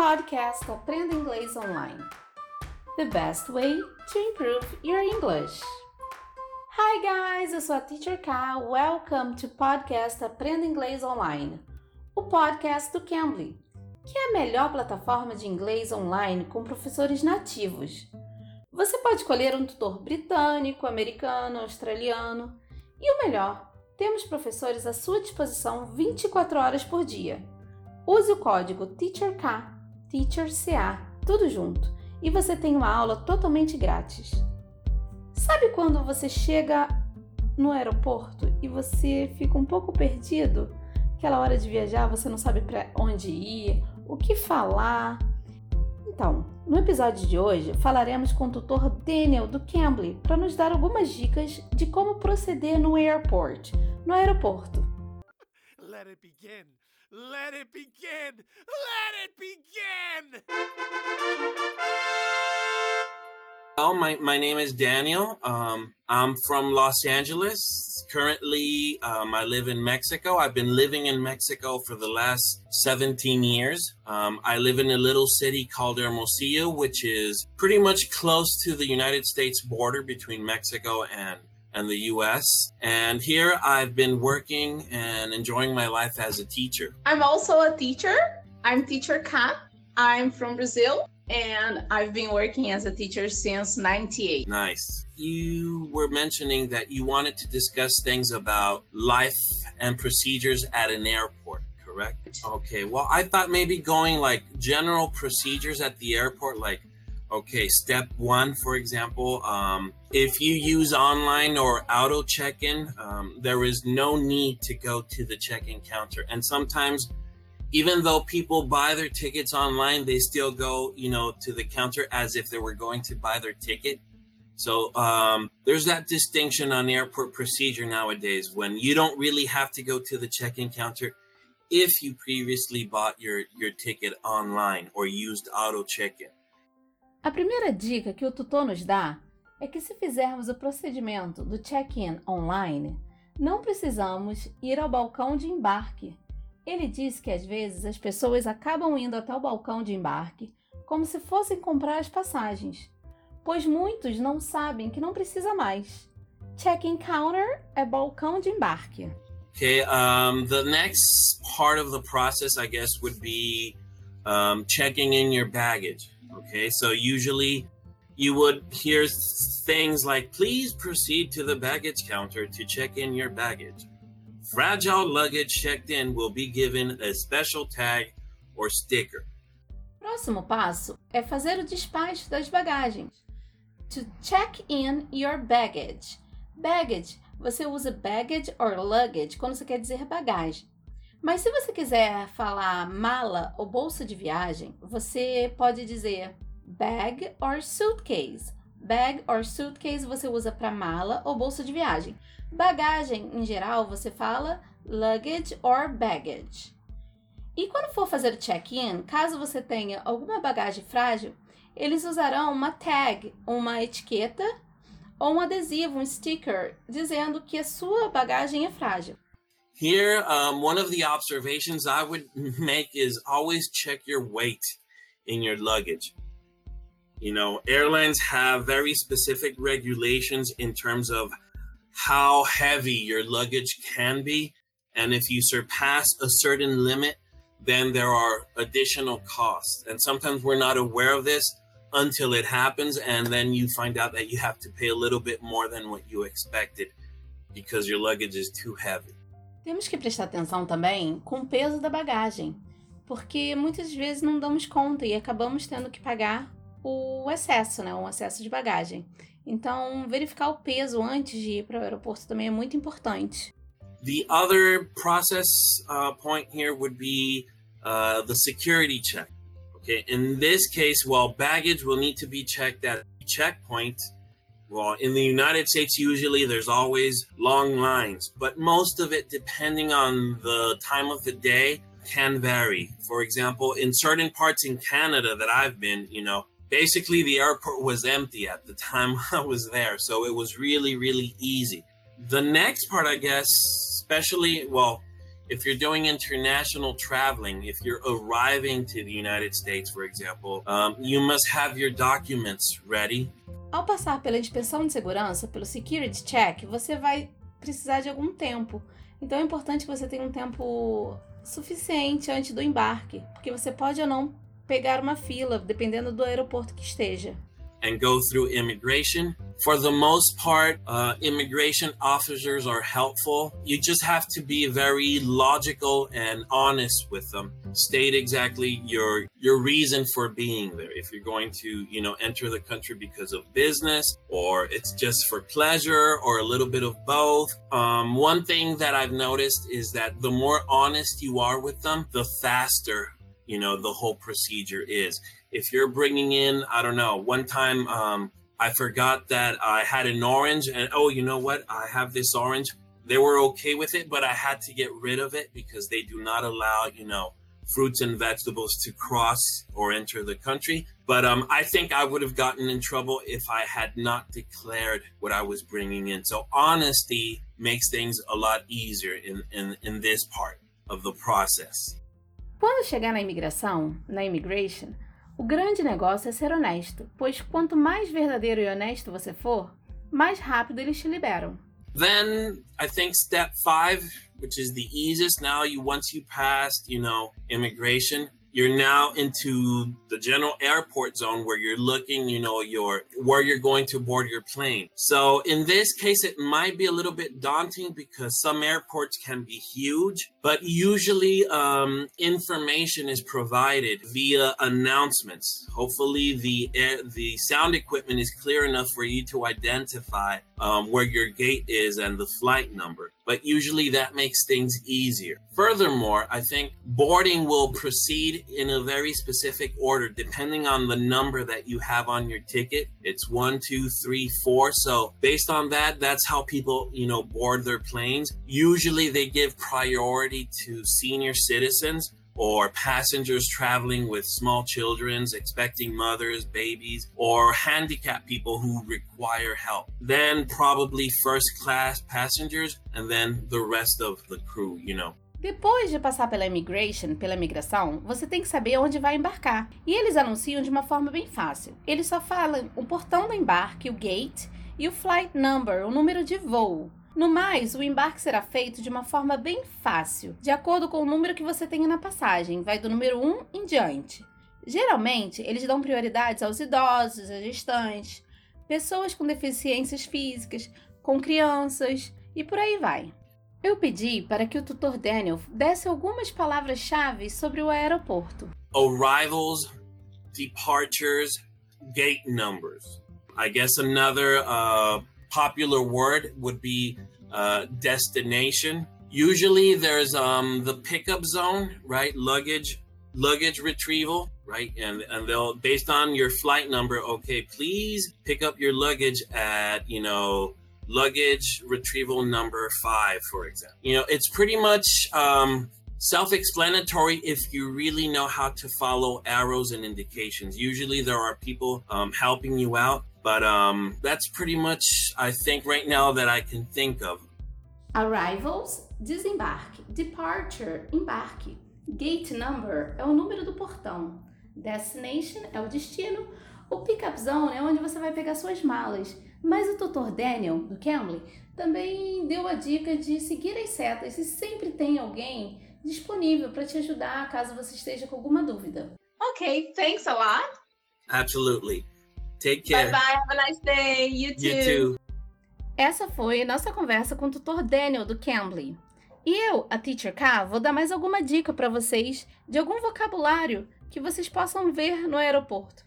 Podcast Aprenda Inglês Online. The best way to improve your English. Hi guys, eu sou a Teacher K. Welcome to Podcast Aprenda Inglês Online, o podcast do Cambly, que é a melhor plataforma de inglês online com professores nativos. Você pode escolher um tutor britânico, americano, australiano e o melhor, temos professores à sua disposição 24 horas por dia. Use o código TEACHERK, TEACHERCA, tudo junto, e você tem uma aula totalmente grátis. Sabe quando você chega no aeroporto e você fica um pouco perdido? Aquela hora de viajar, você não sabe para onde ir, o que falar. Então, no episódio de hoje, falaremos com o tutor Daniel do Cambly para nos dar algumas dicas de como proceder no airport, no aeroporto. Let it begin. Let it begin. Let it begin. Well, my, my name is Daniel. Um, I'm from Los Angeles. Currently, um, I live in Mexico. I've been living in Mexico for the last 17 years. Um, I live in a little city called Hermosillo, which is pretty much close to the United States border between Mexico and and the US. And here I've been working and enjoying my life as a teacher. I'm also a teacher. I'm teacher Kat. I'm from Brazil and I've been working as a teacher since 98. Nice. You were mentioning that you wanted to discuss things about life and procedures at an airport, correct? Okay. Well, I thought maybe going like general procedures at the airport like Okay, step one, for example, um, if you use online or auto check in, um, there is no need to go to the check in counter. And sometimes, even though people buy their tickets online, they still go, you know, to the counter as if they were going to buy their ticket. So um, there's that distinction on airport procedure nowadays when you don't really have to go to the check in counter if you previously bought your, your ticket online or used auto check in. A primeira dica que o tutor nos dá é que se fizermos o procedimento do check-in online, não precisamos ir ao balcão de embarque. Ele diz que às vezes as pessoas acabam indo até o balcão de embarque como se fossem comprar as passagens, pois muitos não sabem que não precisa mais. Check-in counter é balcão de embarque. Okay, um, the next part of the process, I guess, would be um, checking in your baggage. Okay, so usually you would hear things like, please proceed to the baggage counter to check in your baggage. Fragile luggage checked in will be given a special tag or sticker. Próximo passo é fazer o despacho das bagagens. To check in your baggage. Baggage, você usa baggage or luggage quando você quer dizer bagagem. Mas se você quiser falar mala ou bolsa de viagem, você pode dizer bag or suitcase. Bag or suitcase você usa para mala ou bolsa de viagem. Bagagem, em geral, você fala luggage or baggage. E quando for fazer o check-in, caso você tenha alguma bagagem frágil, eles usarão uma tag, uma etiqueta ou um adesivo, um sticker, dizendo que a sua bagagem é frágil. Here, um, one of the observations I would make is always check your weight in your luggage. You know, airlines have very specific regulations in terms of how heavy your luggage can be. And if you surpass a certain limit, then there are additional costs. And sometimes we're not aware of this until it happens. And then you find out that you have to pay a little bit more than what you expected because your luggage is too heavy. Temos que prestar atenção também com o peso da bagagem, porque muitas vezes não damos conta e acabamos tendo que pagar o excesso, né, o excesso de bagagem. Então, verificar o peso antes de ir para o aeroporto também é muito importante. The other process uh, point here would be uh, the security check. Okay, in this case, well, baggage will need to be checked at checkpoint Well, in the United States, usually there's always long lines, but most of it, depending on the time of the day, can vary. For example, in certain parts in Canada that I've been, you know, basically the airport was empty at the time I was there. So it was really, really easy. The next part, I guess, especially, well, if you're doing international traveling, if you're arriving to the United States, for example, um, you must have your documents ready. Ao passar pela inspeção de segurança, pelo security check, você vai precisar de algum tempo. Então é importante que você tenha um tempo suficiente antes do embarque, porque você pode ou não pegar uma fila, dependendo do aeroporto que esteja. and go through immigration. For the most part, uh, immigration officers are helpful. You just have to be very logical and honest with them. State exactly your your reason for being there. If you're going to, you know, enter the country because of business, or it's just for pleasure, or a little bit of both. Um, one thing that I've noticed is that the more honest you are with them, the faster you know the whole procedure is. If you're bringing in i don't know one time um, i forgot that i had an orange and oh you know what? I have this orange. They were okay with it but i had to get rid of it because they do not allow you know fruits and vegetables to cross or enter the country. But um, i think i would have gotten in trouble if i had not declared what i was bringing in. So honesty makes things a lot easier in, in, in this part of the process Quando chegar na imigração, na immigration, o grande negócio é ser honesto, pois quanto mais verdadeiro e honesto você for, mais rápido eles te liberam. Then I think step five, which is the easiest now, you once you passed, you know, immigration, you're now into the general airport zone where you're looking, you know, your where you're going to board your plane. So in this case, it might be a little bit daunting because some airports can be huge, but usually um, information is provided via announcements. Hopefully, the air, the sound equipment is clear enough for you to identify um, where your gate is and the flight number. But usually that makes things easier. Furthermore, I think boarding will proceed in a very specific order depending on the number that you have on your ticket. It's one, two, three, four. So based on that, that's how people, you know, board their planes. Usually they give priority to senior citizens or passengers traveling with small children, expecting mothers, babies, or handicapped people who require help. Then probably first class passengers, and then the rest of the crew, you know. Depois de passar pela immigration, pela imigração, você tem que saber onde vai embarcar. E eles anunciam de uma forma bem fácil. Eles só falam o portão do embarque, o gate, e o flight number, o número de voo. No mais, o embarque será feito de uma forma bem fácil, de acordo com o número que você tenha na passagem, vai do número 1 em diante. Geralmente, eles dão prioridades aos idosos, às gestantes, pessoas com deficiências físicas, com crianças e por aí vai. Eu pedi para que o tutor Daniel desse algumas palavras-chave sobre o aeroporto. Arrivals, departures, gate numbers. I guess another uh, popular word would be uh, destination. Usually there's um, the pickup zone, right? Luggage, luggage retrieval, right? And and they'll based on your flight number, okay, please pick up your luggage at you know luggage retrieval number five, for example. You know, it's pretty much um, self-explanatory if you really know how to follow arrows and indications. Usually there are people um, helping you out but um, that's pretty much, I think, right now that I can think of. Arrivals, desembarque. Departure, embarque. Gate number é o número do portão. Destination é o destino. O pickup zone é onde você vai pegar suas malas. Mas o tutor Daniel, do Cambly, também deu a dica de seguir as setas e sempre tem alguém disponível para te ajudar caso você esteja com alguma dúvida. Okay, thanks a lot. Absolutely. Take care. Bye bye. Have a nice day. You too. You too. Essa foi nossa conversa com o tutor Daniel do Cambly. E eu, a Teacher K, vou dar mais alguma dica para vocês de algum vocabulário que vocês possam ver no aeroporto.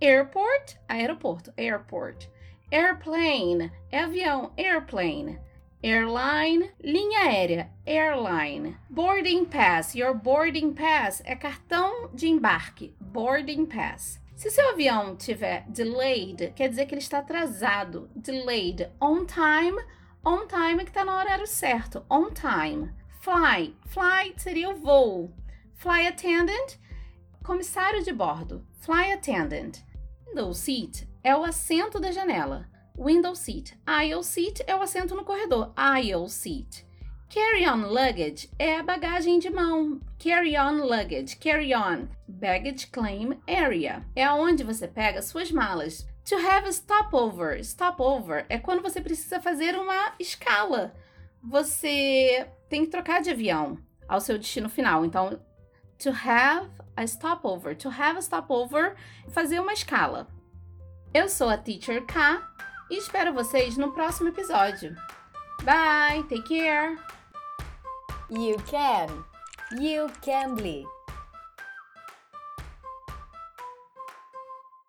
Airport, aeroporto, airport. Airplane, é avião, airplane. Airline, linha aérea, airline. Boarding pass, your boarding pass é cartão de embarque, boarding pass. Se seu avião tiver delayed, quer dizer que ele está atrasado. Delayed. On time. On time é que está no horário certo. On time. Fly. Fly seria o voo. Fly attendant. Comissário de bordo. Fly attendant. Window seat é o assento da janela. Window seat. Aisle seat é o assento no corredor. Aisle seat. Carry-on luggage é a bagagem de mão. Carry-on luggage, carry-on, baggage claim area. É onde você pega suas malas. To have a stopover. Stopover é quando você precisa fazer uma escala. Você tem que trocar de avião ao seu destino final. Então, to have a stopover. To have a stopover, fazer uma escala. Eu sou a Teacher K e espero vocês no próximo episódio. Bye, take care. You can. You can be.